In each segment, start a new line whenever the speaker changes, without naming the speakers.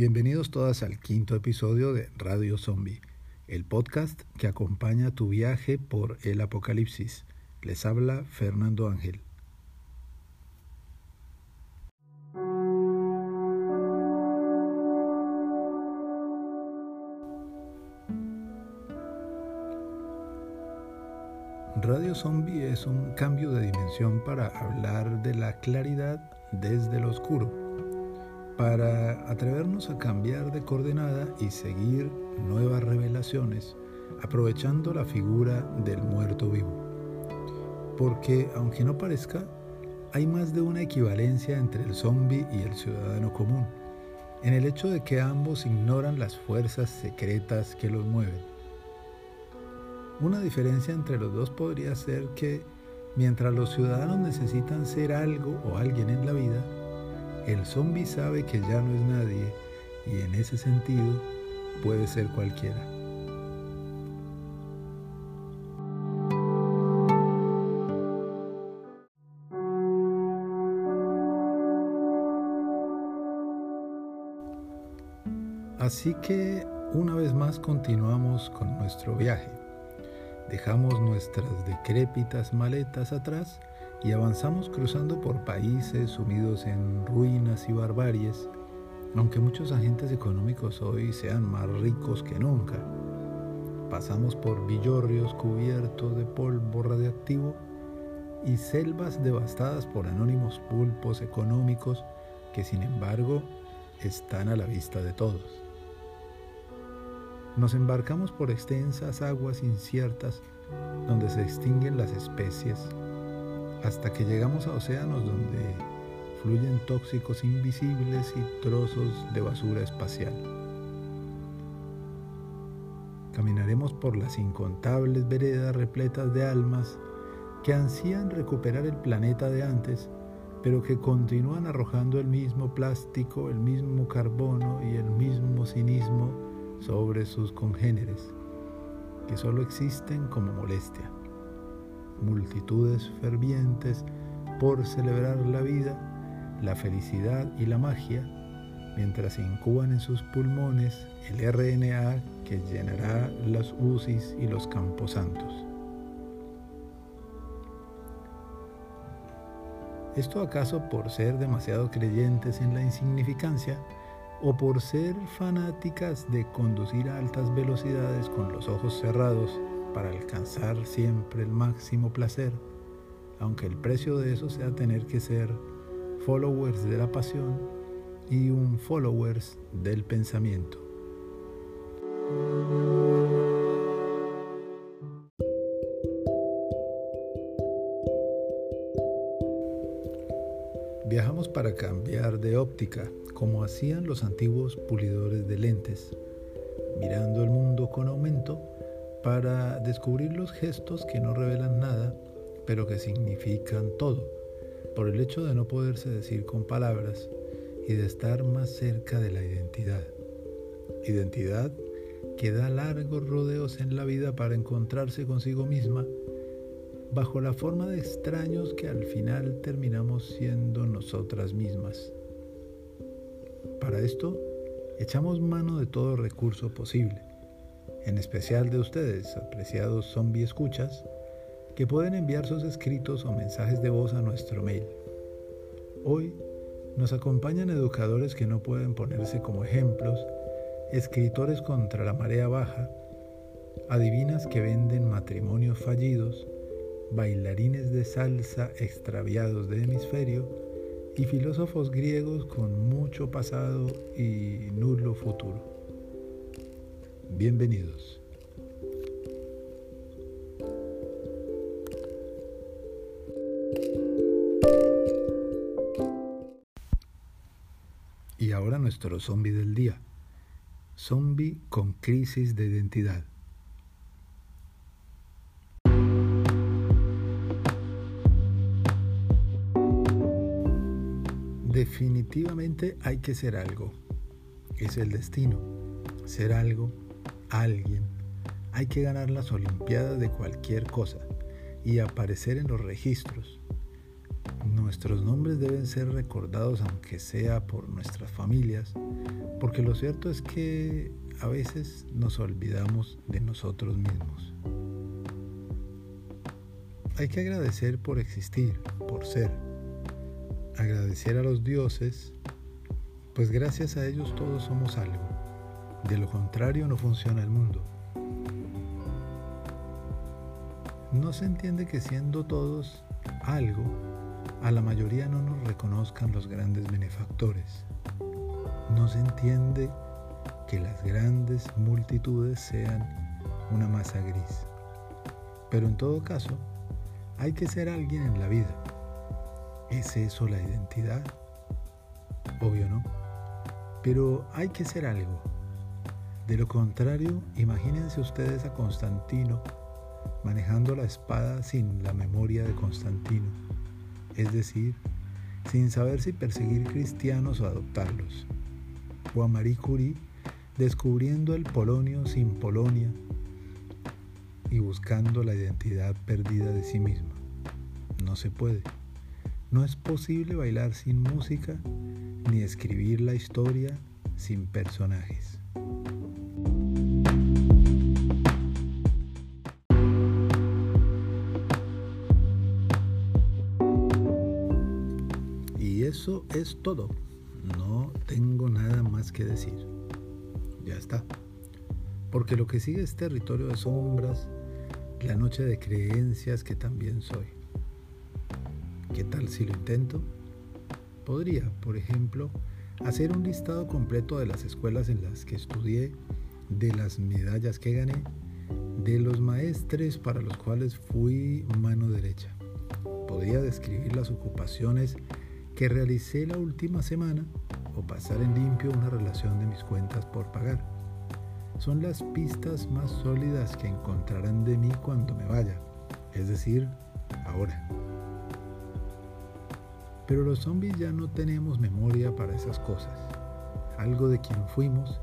Bienvenidos todas al quinto episodio de Radio Zombie, el podcast que acompaña tu viaje por el apocalipsis. Les habla Fernando Ángel. Radio Zombie es un cambio de dimensión para hablar de la claridad desde lo oscuro, para atrevernos a cambiar de coordenada y seguir nuevas revelaciones, aprovechando la figura del muerto vivo. Porque, aunque no parezca, hay más de una equivalencia entre el zombie y el ciudadano común, en el hecho de que ambos ignoran las fuerzas secretas que los mueven una diferencia entre los dos podría ser que mientras los ciudadanos necesitan ser algo o alguien en la vida, el zombie sabe que ya no es nadie y en ese sentido puede ser cualquiera. Así que una vez más continuamos con nuestro viaje. Dejamos nuestras decrépitas maletas atrás y avanzamos cruzando por países sumidos en ruinas y barbaries, aunque muchos agentes económicos hoy sean más ricos que nunca. Pasamos por villorrios cubiertos de polvo radiactivo y selvas devastadas por anónimos pulpos económicos que sin embargo están a la vista de todos. Nos embarcamos por extensas aguas inciertas donde se extinguen las especies, hasta que llegamos a océanos donde fluyen tóxicos invisibles y trozos de basura espacial. Caminaremos por las incontables veredas repletas de almas que ansían recuperar el planeta de antes, pero que continúan arrojando el mismo plástico, el mismo carbono y el mismo cinismo sobre sus congéneres, que solo existen como molestia. Multitudes fervientes por celebrar la vida, la felicidad y la magia, mientras incuban en sus pulmones el RNA que llenará las UCIs y los camposantos. ¿Esto acaso por ser demasiado creyentes en la insignificancia? o por ser fanáticas de conducir a altas velocidades con los ojos cerrados para alcanzar siempre el máximo placer, aunque el precio de eso sea tener que ser followers de la pasión y un followers del pensamiento. Viajamos para cambiar de óptica, como hacían los antiguos pulidores de lentes, mirando el mundo con aumento para descubrir los gestos que no revelan nada, pero que significan todo, por el hecho de no poderse decir con palabras y de estar más cerca de la identidad. Identidad que da largos rodeos en la vida para encontrarse consigo misma bajo la forma de extraños que al final terminamos siendo nosotras mismas. Para esto, echamos mano de todo recurso posible, en especial de ustedes, apreciados zombie escuchas, que pueden enviar sus escritos o mensajes de voz a nuestro mail. Hoy nos acompañan educadores que no pueden ponerse como ejemplos, escritores contra la marea baja, adivinas que venden matrimonios fallidos, bailarines de salsa extraviados de hemisferio y filósofos griegos con mucho pasado y nulo futuro. Bienvenidos. Y ahora nuestro zombie del día. Zombie con crisis de identidad. Definitivamente hay que ser algo. Es el destino. Ser algo, alguien. Hay que ganar las Olimpiadas de cualquier cosa y aparecer en los registros. Nuestros nombres deben ser recordados aunque sea por nuestras familias, porque lo cierto es que a veces nos olvidamos de nosotros mismos. Hay que agradecer por existir, por ser. Agradecer a los dioses, pues gracias a ellos todos somos algo. De lo contrario no funciona el mundo. No se entiende que siendo todos algo, a la mayoría no nos reconozcan los grandes benefactores. No se entiende que las grandes multitudes sean una masa gris. Pero en todo caso, hay que ser alguien en la vida. ¿Es eso la identidad? Obvio no. Pero hay que ser algo. De lo contrario, imagínense ustedes a Constantino manejando la espada sin la memoria de Constantino, es decir, sin saber si perseguir cristianos o adoptarlos. O a Marie Curie descubriendo el polonio sin Polonia y buscando la identidad perdida de sí misma. No se puede. No es posible bailar sin música ni escribir la historia sin personajes. Todo. No tengo nada más que decir ya está. Porque lo que sigue es territorio de sombras, la noche de creencias que también soy. ¿Qué tal si lo intento? Podría, por ejemplo, hacer un listado completo de las escuelas en las que estudié, de las medallas que gané, de los maestres para los cuales fui mano derecha. Podría describir las ocupaciones que realicé la última semana o pasar en limpio una relación de mis cuentas por pagar. Son las pistas más sólidas que encontrarán de mí cuando me vaya, es decir, ahora. Pero los zombies ya no tenemos memoria para esas cosas. Algo de quien fuimos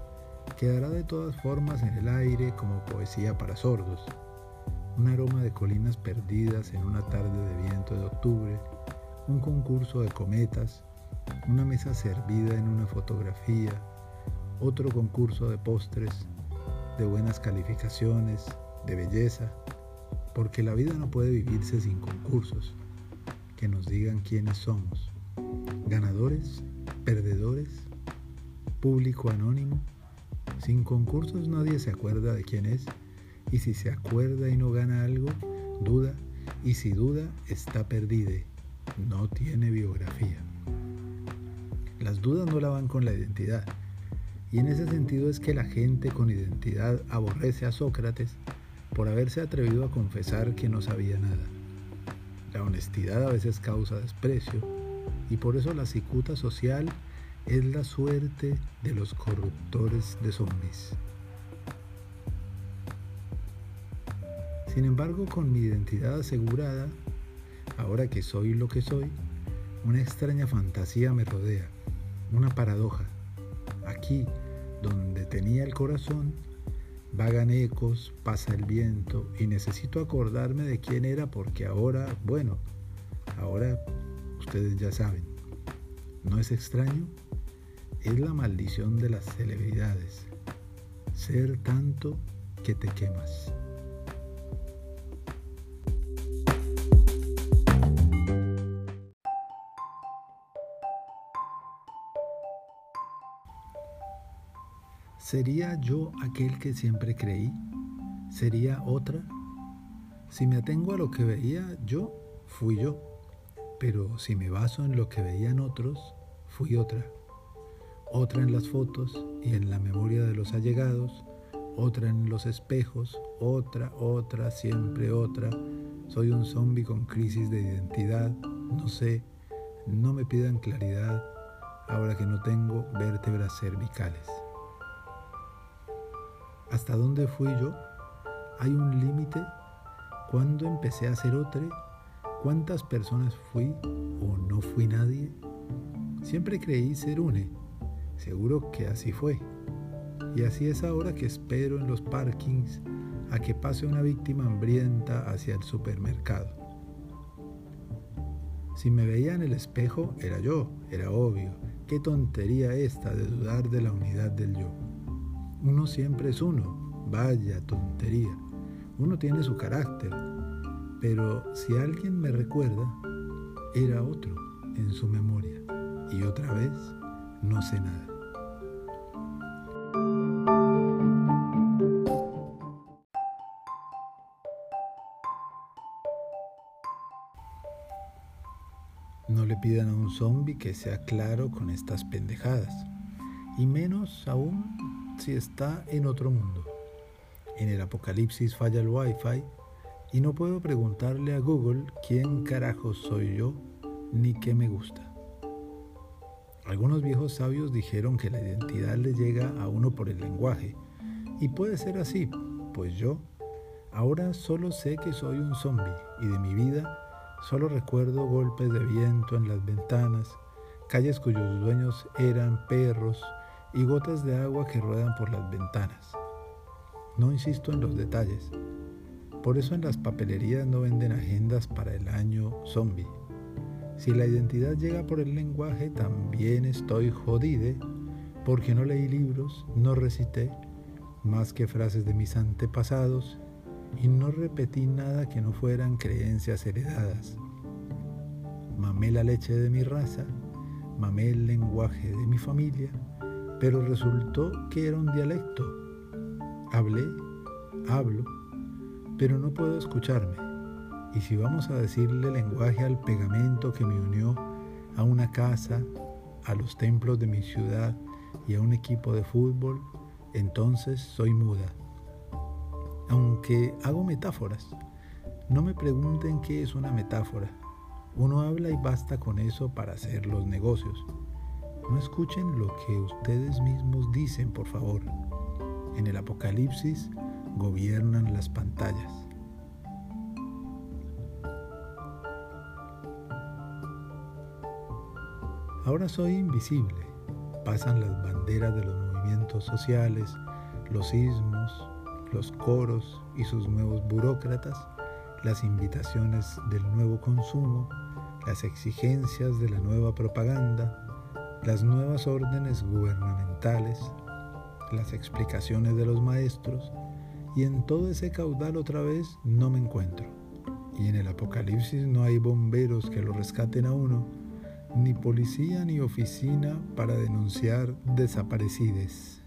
quedará de todas formas en el aire como poesía para sordos. Un aroma de colinas perdidas en una tarde de viento de octubre, un concurso de cometas, una mesa servida en una fotografía, otro concurso de postres, de buenas calificaciones, de belleza, porque la vida no puede vivirse sin concursos que nos digan quiénes somos, ganadores, perdedores, público anónimo. Sin concursos nadie se acuerda de quién es y si se acuerda y no gana algo, duda y si duda está perdida, no tiene biografía. Las dudas no la van con la identidad. Y en ese sentido es que la gente con identidad aborrece a Sócrates por haberse atrevido a confesar que no sabía nada. La honestidad a veces causa desprecio y por eso la cicuta social es la suerte de los corruptores de zombies. Sin embargo, con mi identidad asegurada, ahora que soy lo que soy, una extraña fantasía me rodea una paradoja. Aquí, donde tenía el corazón, vagan ecos, pasa el viento y necesito acordarme de quién era porque ahora, bueno, ahora ustedes ya saben. ¿No es extraño? Es la maldición de las celebridades. Ser tanto que te quemas. ¿Sería yo aquel que siempre creí? ¿Sería otra? Si me atengo a lo que veía yo, fui yo. Pero si me baso en lo que veían otros, fui otra. Otra en las fotos y en la memoria de los allegados, otra en los espejos, otra, otra, siempre otra. Soy un zombie con crisis de identidad, no sé, no me pidan claridad ahora que no tengo vértebras cervicales. ¿Hasta dónde fui yo? ¿Hay un límite? ¿Cuándo empecé a ser otro? ¿Cuántas personas fui o no fui nadie? Siempre creí ser une. Seguro que así fue. Y así es ahora que espero en los parkings a que pase una víctima hambrienta hacia el supermercado. Si me veía en el espejo, era yo, era obvio. Qué tontería esta de dudar de la unidad del yo. Uno siempre es uno, vaya tontería. Uno tiene su carácter, pero si alguien me recuerda, era otro en su memoria. Y otra vez, no sé nada. No le pidan a un zombie que sea claro con estas pendejadas, y menos aún si está en otro mundo. En el apocalipsis falla el wifi y no puedo preguntarle a Google quién carajo soy yo ni qué me gusta. Algunos viejos sabios dijeron que la identidad le llega a uno por el lenguaje, y puede ser así, pues yo ahora solo sé que soy un zombie y de mi vida Solo recuerdo golpes de viento en las ventanas, calles cuyos dueños eran perros y gotas de agua que ruedan por las ventanas. No insisto en los detalles. Por eso en las papelerías no venden agendas para el año zombie. Si la identidad llega por el lenguaje, también estoy jodide, porque no leí libros, no recité más que frases de mis antepasados y no repetí nada que no fueran creencias heredadas. Mamé la leche de mi raza, mamé el lenguaje de mi familia, pero resultó que era un dialecto. Hablé, hablo, pero no puedo escucharme. Y si vamos a decirle lenguaje al pegamento que me unió a una casa, a los templos de mi ciudad y a un equipo de fútbol, entonces soy muda aunque hago metáforas. No me pregunten qué es una metáfora. Uno habla y basta con eso para hacer los negocios. No escuchen lo que ustedes mismos dicen, por favor. En el apocalipsis gobiernan las pantallas. Ahora soy invisible. Pasan las banderas de los movimientos sociales, los sismos, los coros y sus nuevos burócratas, las invitaciones del nuevo consumo, las exigencias de la nueva propaganda, las nuevas órdenes gubernamentales, las explicaciones de los maestros, y en todo ese caudal otra vez no me encuentro. Y en el apocalipsis no hay bomberos que lo rescaten a uno, ni policía ni oficina para denunciar desaparecides.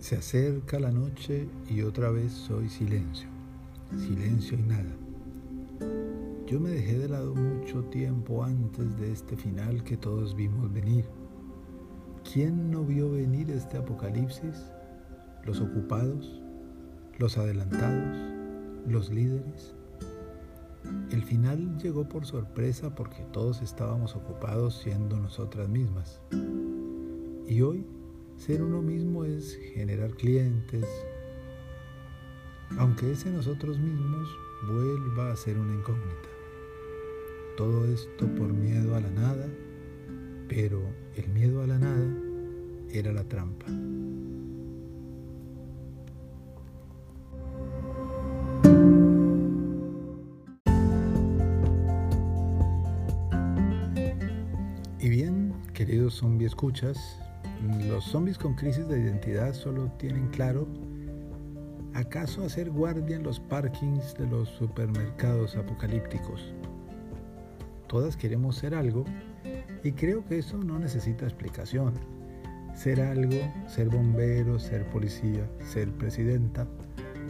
Se acerca la noche y otra vez soy silencio, silencio y nada. Yo me dejé de lado mucho tiempo antes de este final que todos vimos venir. ¿Quién no vio venir este apocalipsis? ¿Los ocupados? ¿Los adelantados? ¿Los líderes? El final llegó por sorpresa porque todos estábamos ocupados siendo nosotras mismas. Y hoy ser uno mismo es generar clientes, aunque ese nosotros mismos vuelva a ser una incógnita. Todo esto por miedo a la nada, pero el miedo a la nada era la trampa. Y bien, queridos zombie escuchas, los zombies con crisis de identidad solo tienen claro acaso hacer guardia en los parkings de los supermercados apocalípticos. Todas queremos ser algo y creo que eso no necesita explicación. Ser algo, ser bombero, ser policía, ser presidenta.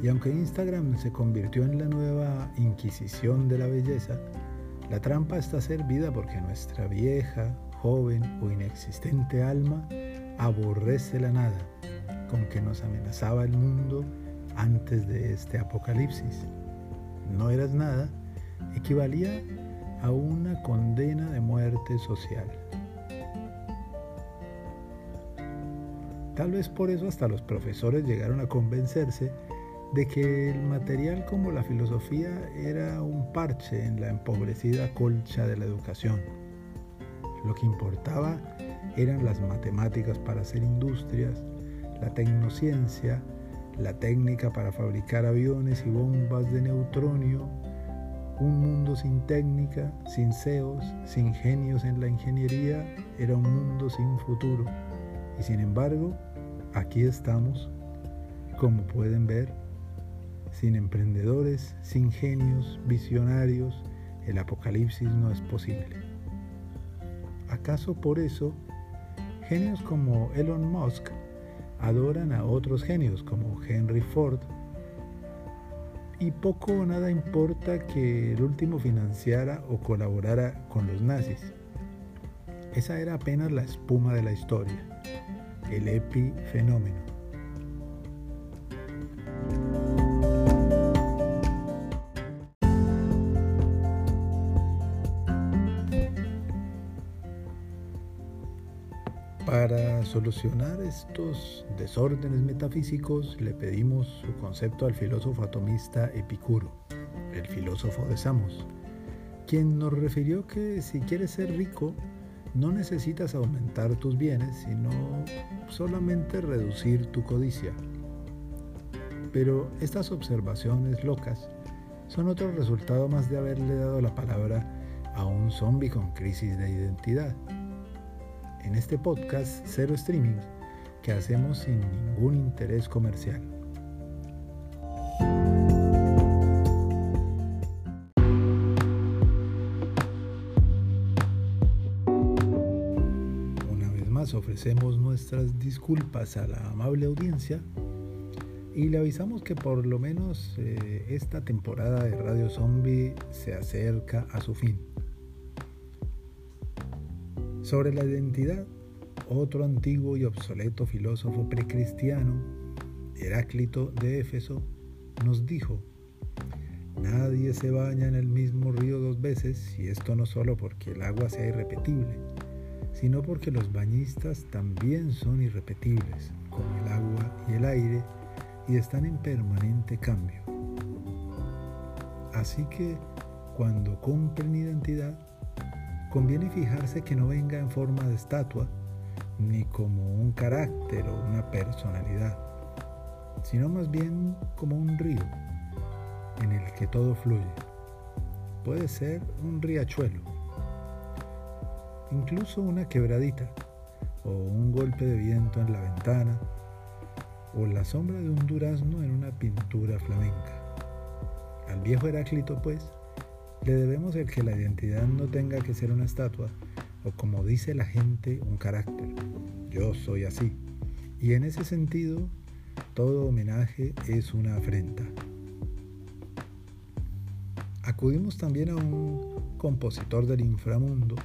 Y aunque Instagram se convirtió en la nueva inquisición de la belleza, la trampa está servida porque nuestra vieja, joven o inexistente alma aborrece la nada con que nos amenazaba el mundo antes de este apocalipsis. No eras nada equivalía a una condena de muerte social. Tal vez por eso hasta los profesores llegaron a convencerse de que el material como la filosofía era un parche en la empobrecida colcha de la educación. Lo que importaba eran las matemáticas para hacer industrias, la tecnociencia, la técnica para fabricar aviones y bombas de neutronio, un mundo sin técnica, sin CEOs, sin genios en la ingeniería, era un mundo sin futuro. Y sin embargo, aquí estamos, como pueden ver, sin emprendedores, sin genios, visionarios, el apocalipsis no es posible. ¿Acaso por eso genios como Elon Musk adoran a otros genios como Henry Ford y poco o nada importa que el último financiara o colaborara con los nazis. Esa era apenas la espuma de la historia, el epifenómeno. Solucionar estos desórdenes metafísicos le pedimos su concepto al filósofo atomista Epicuro, el filósofo de Samos, quien nos refirió que si quieres ser rico, no necesitas aumentar tus bienes, sino solamente reducir tu codicia. Pero estas observaciones locas son otro resultado más de haberle dado la palabra a un zombie con crisis de identidad en este podcast Cero Streaming que hacemos sin ningún interés comercial. Una vez más ofrecemos nuestras disculpas a la amable audiencia y le avisamos que por lo menos eh, esta temporada de Radio Zombie se acerca a su fin. Sobre la identidad, otro antiguo y obsoleto filósofo precristiano, Heráclito de Éfeso, nos dijo, Nadie se baña en el mismo río dos veces, y esto no solo porque el agua sea irrepetible, sino porque los bañistas también son irrepetibles, como el agua y el aire, y están en permanente cambio. Así que, cuando compren identidad, conviene fijarse que no venga en forma de estatua, ni como un carácter o una personalidad, sino más bien como un río en el que todo fluye. Puede ser un riachuelo, incluso una quebradita, o un golpe de viento en la ventana, o la sombra de un durazno en una pintura flamenca. Al viejo Heráclito, pues, le debemos el que la identidad no tenga que ser una estatua o como dice la gente, un carácter. Yo soy así. Y en ese sentido, todo homenaje es una afrenta. Acudimos también a un compositor del inframundo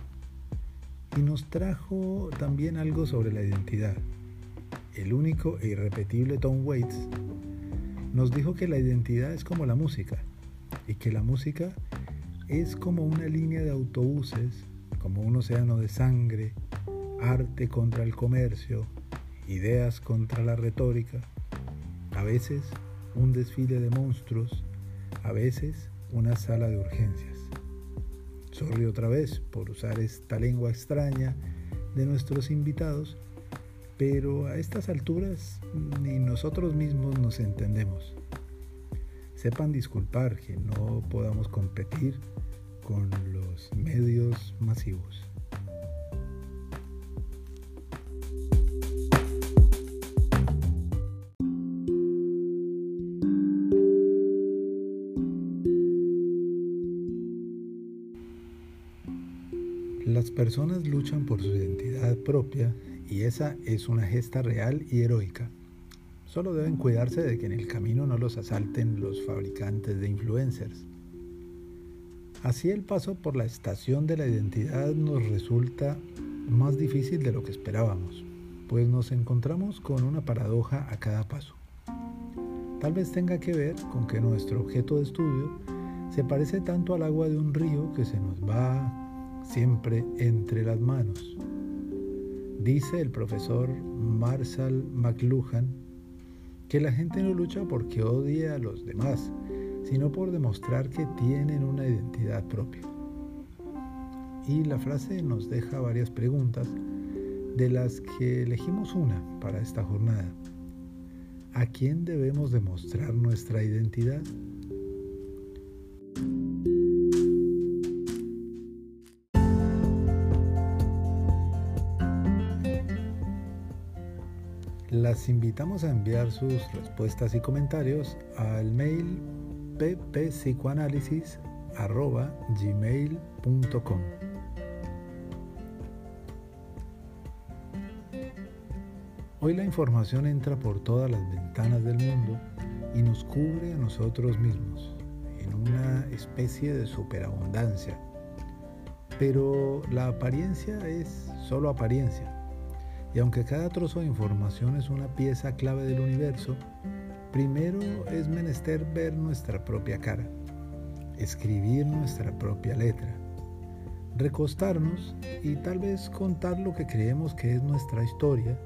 y nos trajo también algo sobre la identidad. El único e irrepetible Tom Waits nos dijo que la identidad es como la música y que la música es como una línea de autobuses, como un océano de sangre, arte contra el comercio, ideas contra la retórica, a veces un desfile de monstruos, a veces una sala de urgencias. Sorry otra vez por usar esta lengua extraña de nuestros invitados, pero a estas alturas ni nosotros mismos nos entendemos. Sepan disculpar que no podamos competir con los medios masivos. Las personas luchan por su identidad propia y esa es una gesta real y heroica. Solo deben cuidarse de que en el camino no los asalten los fabricantes de influencers. Así el paso por la estación de la identidad nos resulta más difícil de lo que esperábamos, pues nos encontramos con una paradoja a cada paso. Tal vez tenga que ver con que nuestro objeto de estudio se parece tanto al agua de un río que se nos va siempre entre las manos. Dice el profesor Marshall McLuhan que la gente no lucha porque odie a los demás, sino por demostrar que tienen una identidad propia. Y la frase nos deja varias preguntas, de las que elegimos una para esta jornada. ¿A quién debemos demostrar nuestra identidad? Las invitamos a enviar sus respuestas y comentarios al mail gmail.com Hoy la información entra por todas las ventanas del mundo y nos cubre a nosotros mismos en una especie de superabundancia. Pero la apariencia es solo apariencia y aunque cada trozo de información es una pieza clave del universo, primero es menester ver nuestra propia cara, escribir nuestra propia letra, recostarnos y tal vez contar lo que creemos que es nuestra historia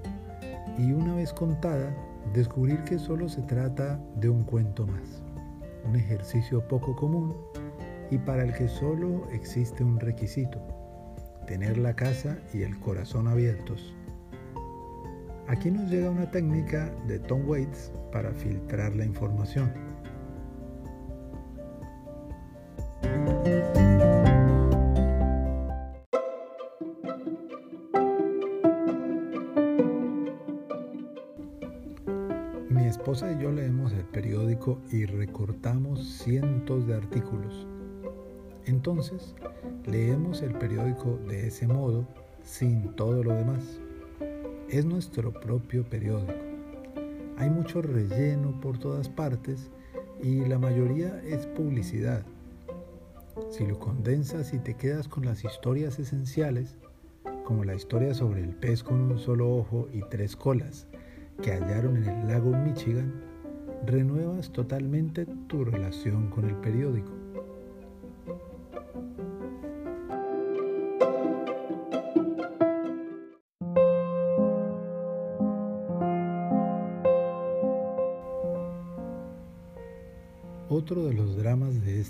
y una vez contada, descubrir que solo se trata de un cuento más, un ejercicio poco común y para el que solo existe un requisito, tener la casa y el corazón abiertos Aquí nos llega una técnica de Tom Waits para filtrar la información. Mi esposa y yo leemos el periódico y recortamos cientos de artículos. Entonces, leemos el periódico de ese modo sin todo lo demás es nuestro propio periódico. Hay mucho relleno por todas partes y la mayoría es publicidad. Si lo condensas y te quedas con las historias esenciales, como la historia sobre el pez con un solo ojo y tres colas que hallaron en el lago Michigan, renuevas totalmente tu relación con el periódico.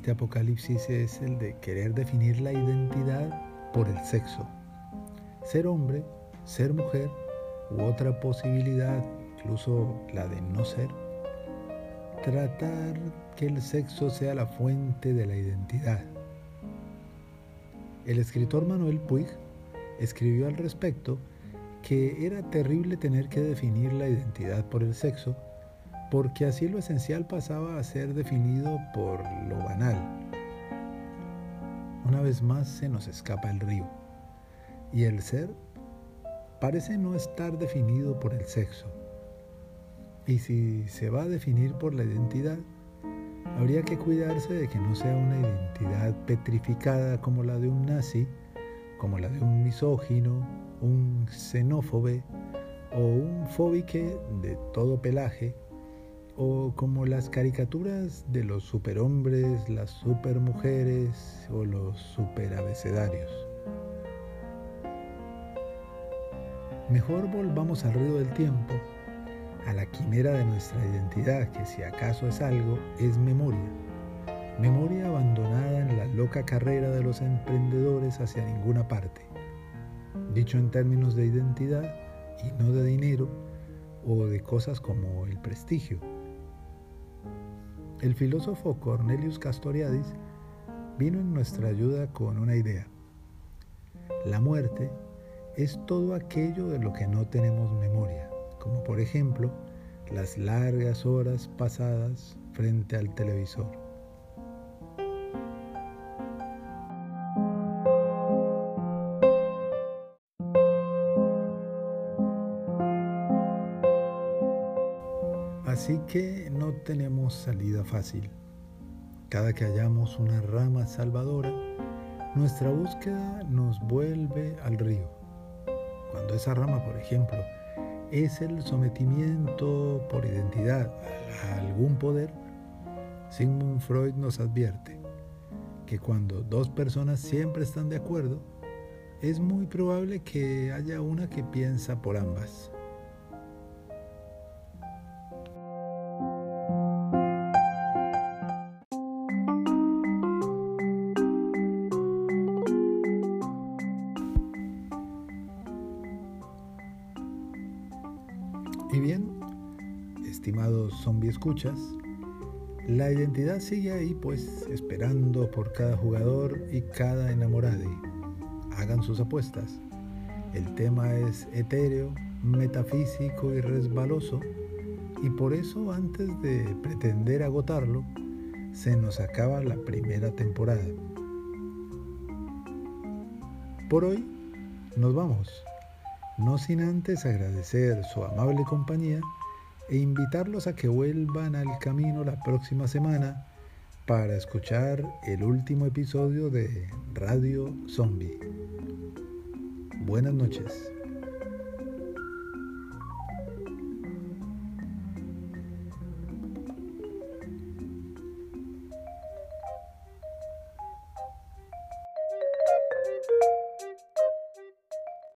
Este apocalipsis es el de querer definir la identidad por el sexo. Ser hombre, ser mujer u otra posibilidad, incluso la de no ser. Tratar que el sexo sea la fuente de la identidad. El escritor Manuel Puig escribió al respecto que era terrible tener que definir la identidad por el sexo porque así lo esencial pasaba a ser definido por lo banal. Una vez más se nos escapa el río, y el ser parece no estar definido por el sexo. Y si se va a definir por la identidad, habría que cuidarse de que no sea una identidad petrificada como la de un nazi, como la de un misógino, un xenófobe o un fóbique de todo pelaje o como las caricaturas de los superhombres, las supermujeres o los superabecedarios. Mejor volvamos al río del tiempo, a la quimera de nuestra identidad, que si acaso es algo, es memoria. Memoria abandonada en la loca carrera de los emprendedores hacia ninguna parte. Dicho en términos de identidad y no de dinero o de cosas como el prestigio. El filósofo Cornelius Castoriadis vino en nuestra ayuda con una idea. La muerte es todo aquello de lo que no tenemos memoria, como por ejemplo las largas horas pasadas frente al televisor. Tenemos salida fácil. Cada que hallamos una rama salvadora, nuestra búsqueda nos vuelve al río. Cuando esa rama, por ejemplo, es el sometimiento por identidad a algún poder, Sigmund Freud nos advierte que cuando dos personas siempre están de acuerdo, es muy probable que haya una que piensa por ambas. La identidad sigue ahí pues esperando por cada jugador y cada enamorade. Hagan sus apuestas. El tema es etéreo, metafísico y resbaloso y por eso antes de pretender agotarlo, se nos acaba la primera temporada. Por hoy nos vamos, no sin antes agradecer su amable compañía e invitarlos a que vuelvan al camino la próxima semana para escuchar el último episodio de Radio Zombie. Buenas noches.